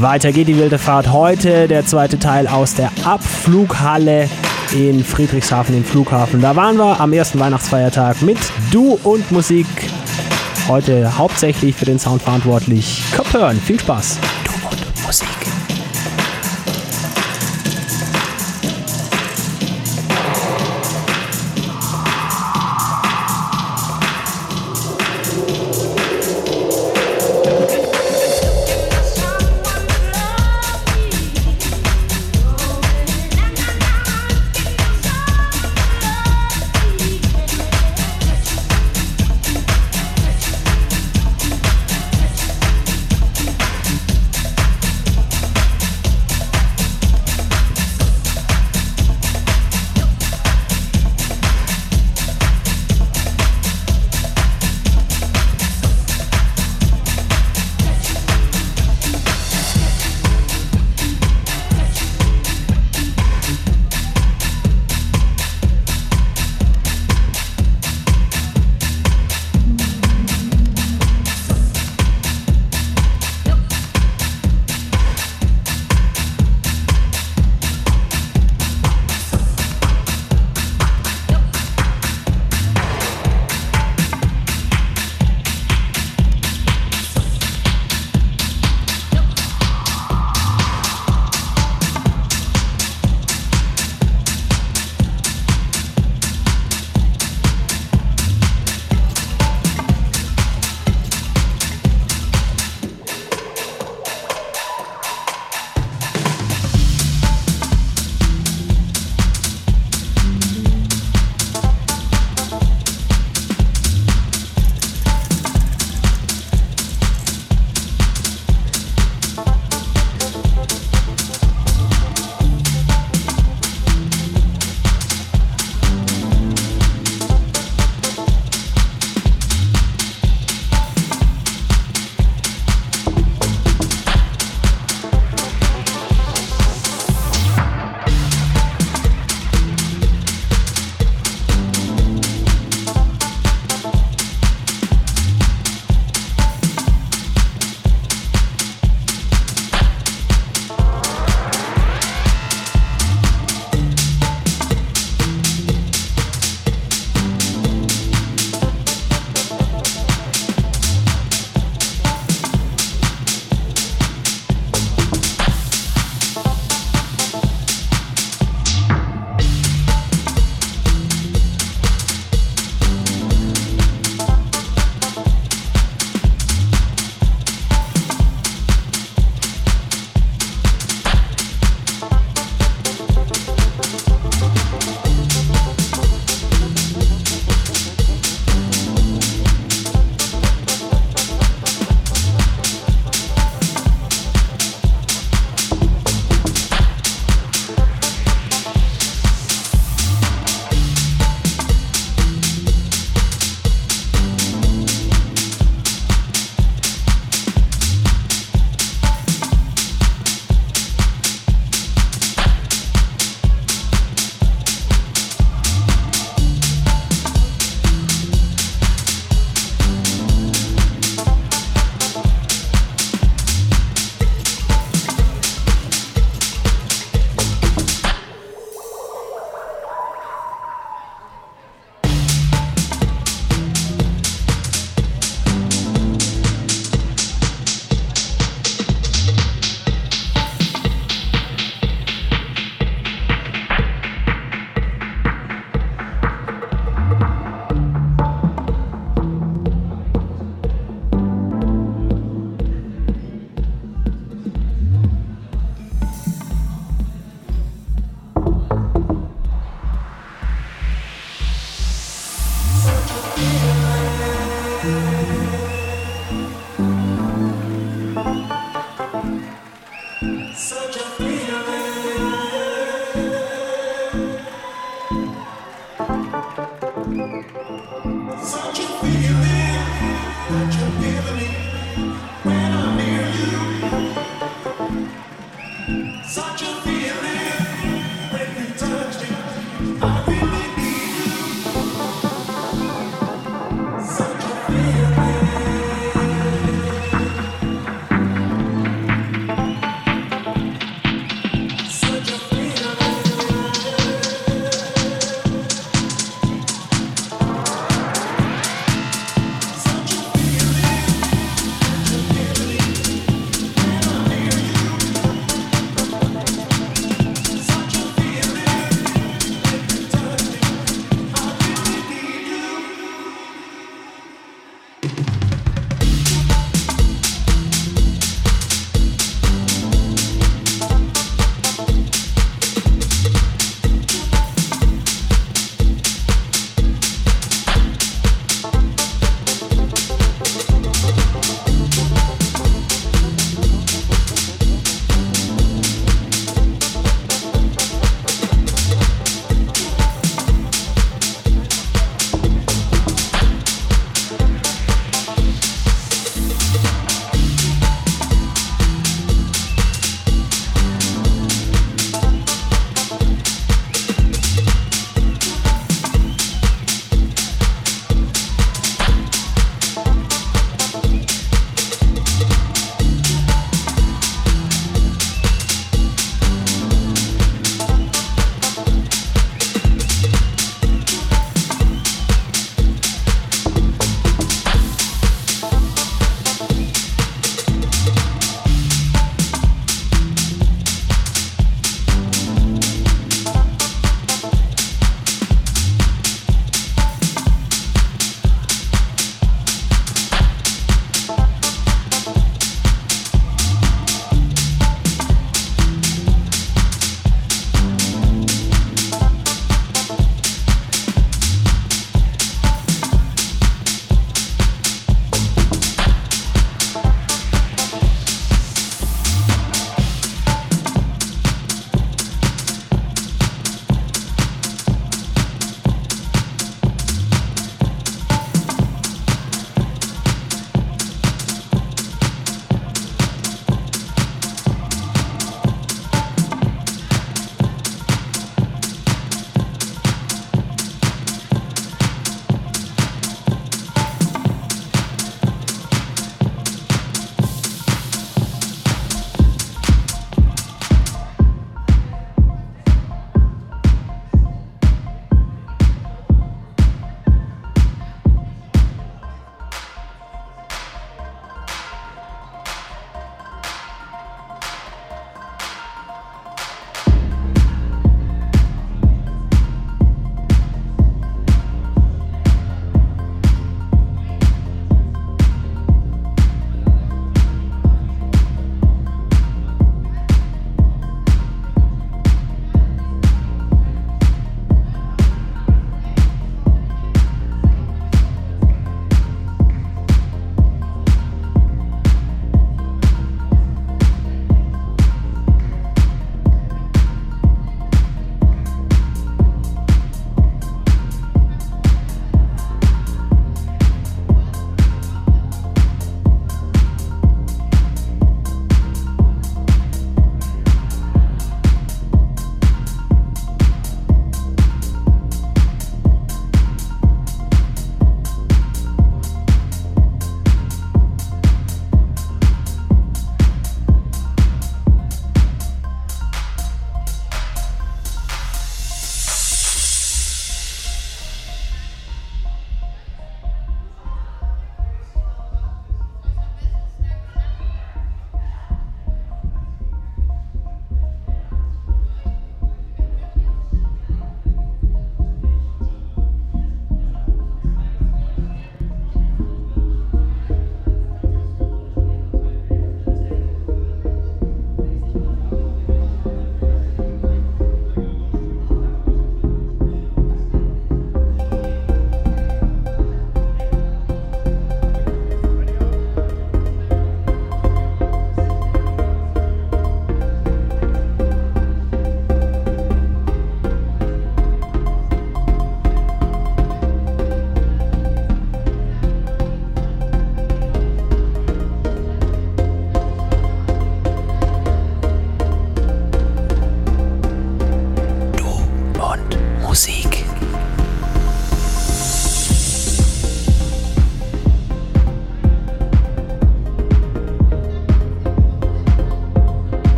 Weiter geht die wilde Fahrt. Heute der zweite Teil aus der Abflughalle in Friedrichshafen, im Flughafen. Da waren wir am ersten Weihnachtsfeiertag mit Du und Musik. Heute hauptsächlich für den Sound verantwortlich. Kopfhören, viel Spaß. Du und Musik.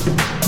thank you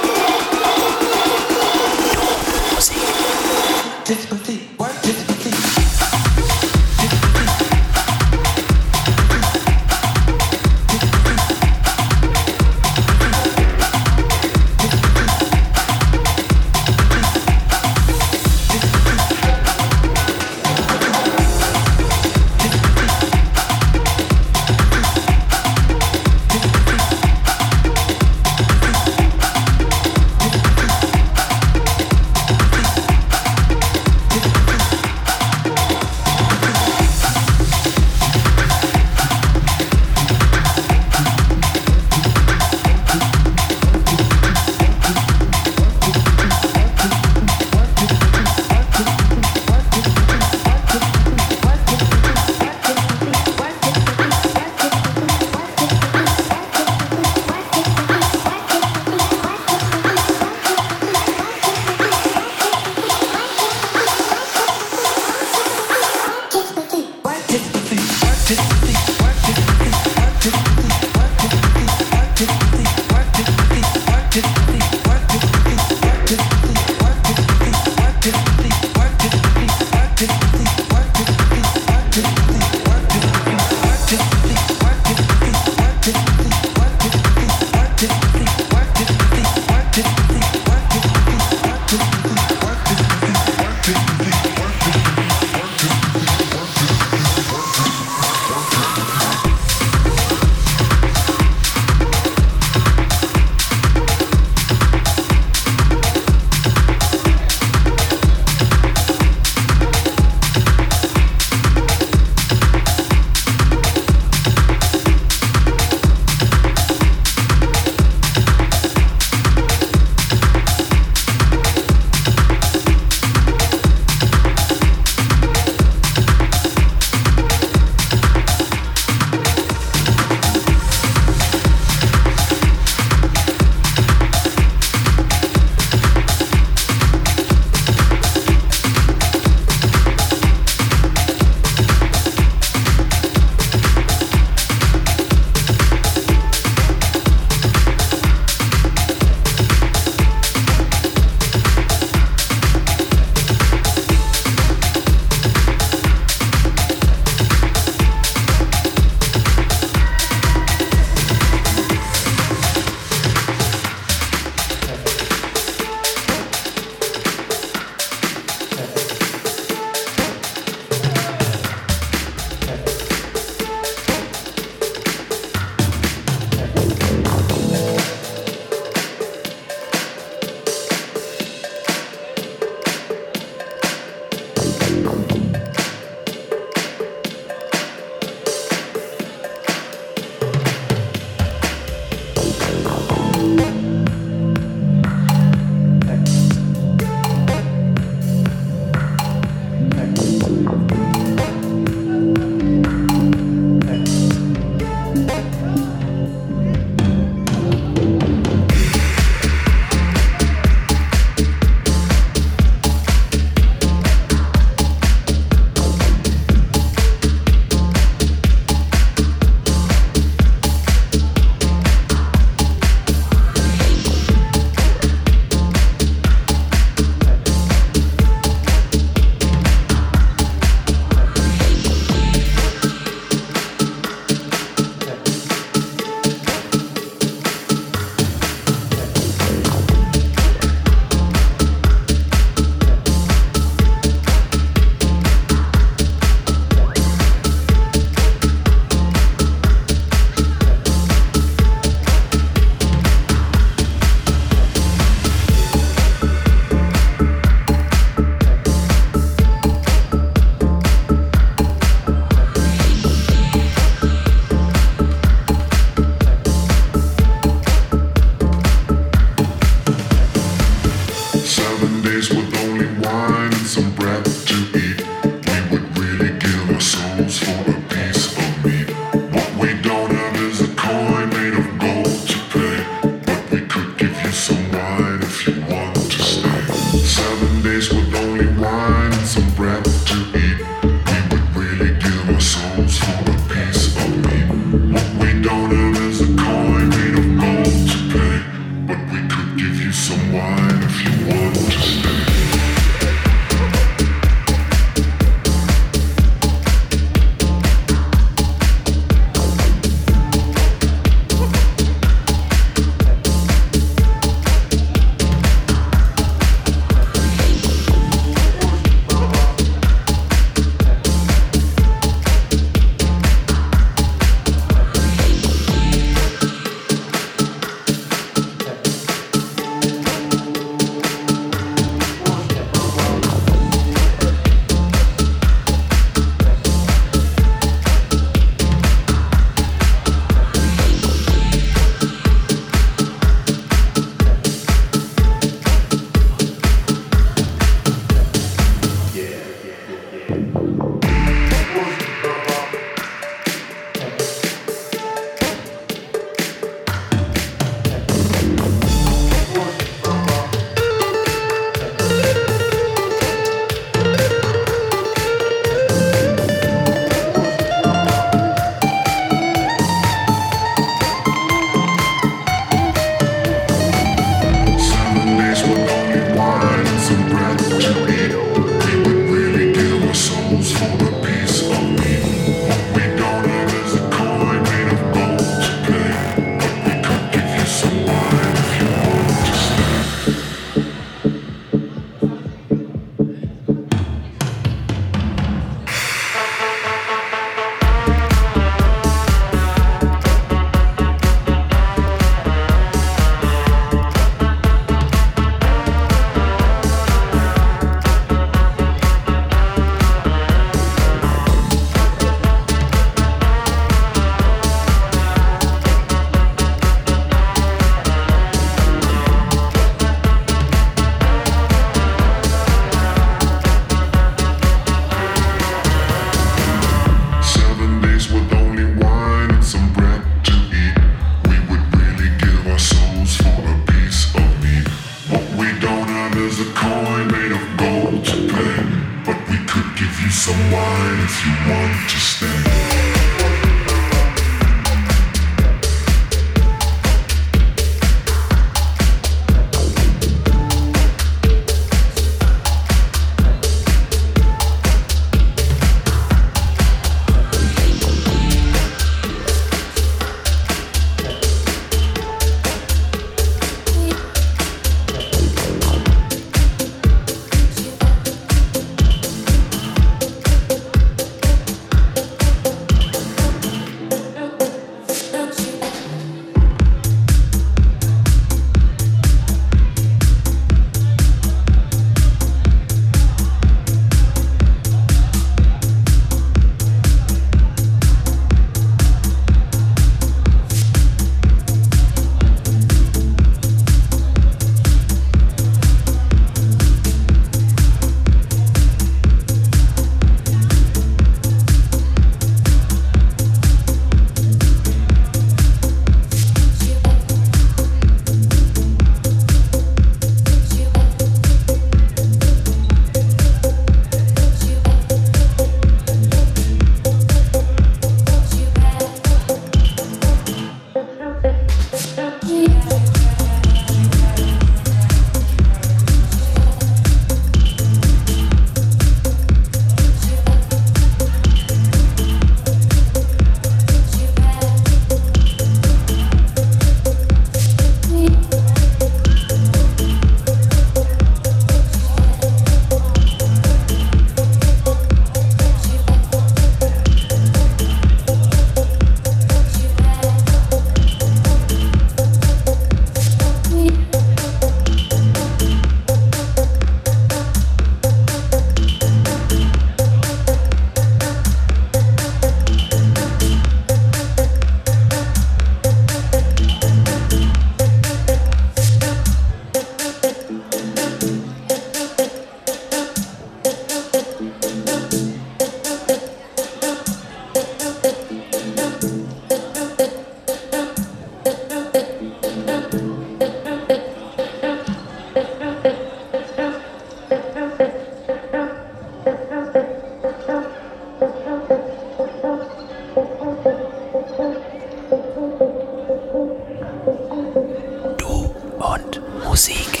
Musik.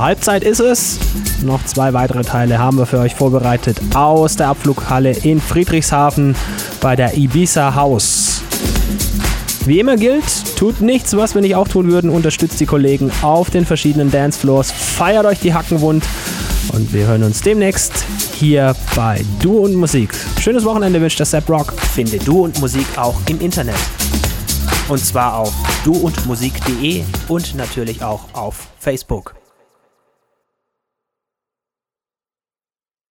Halbzeit ist es. Noch zwei weitere Teile haben wir für euch vorbereitet aus der Abflughalle in Friedrichshafen bei der Ibiza House. Wie immer gilt, tut nichts, was wir nicht auch tun würden. Unterstützt die Kollegen auf den verschiedenen Dancefloors. Feiert euch die Hacken wund. Und wir hören uns demnächst hier bei Du und Musik. Schönes Wochenende wünscht der Sepp Rock. Finde Du und Musik auch im Internet. Und zwar auf duundmusik.de und natürlich auch auf Facebook.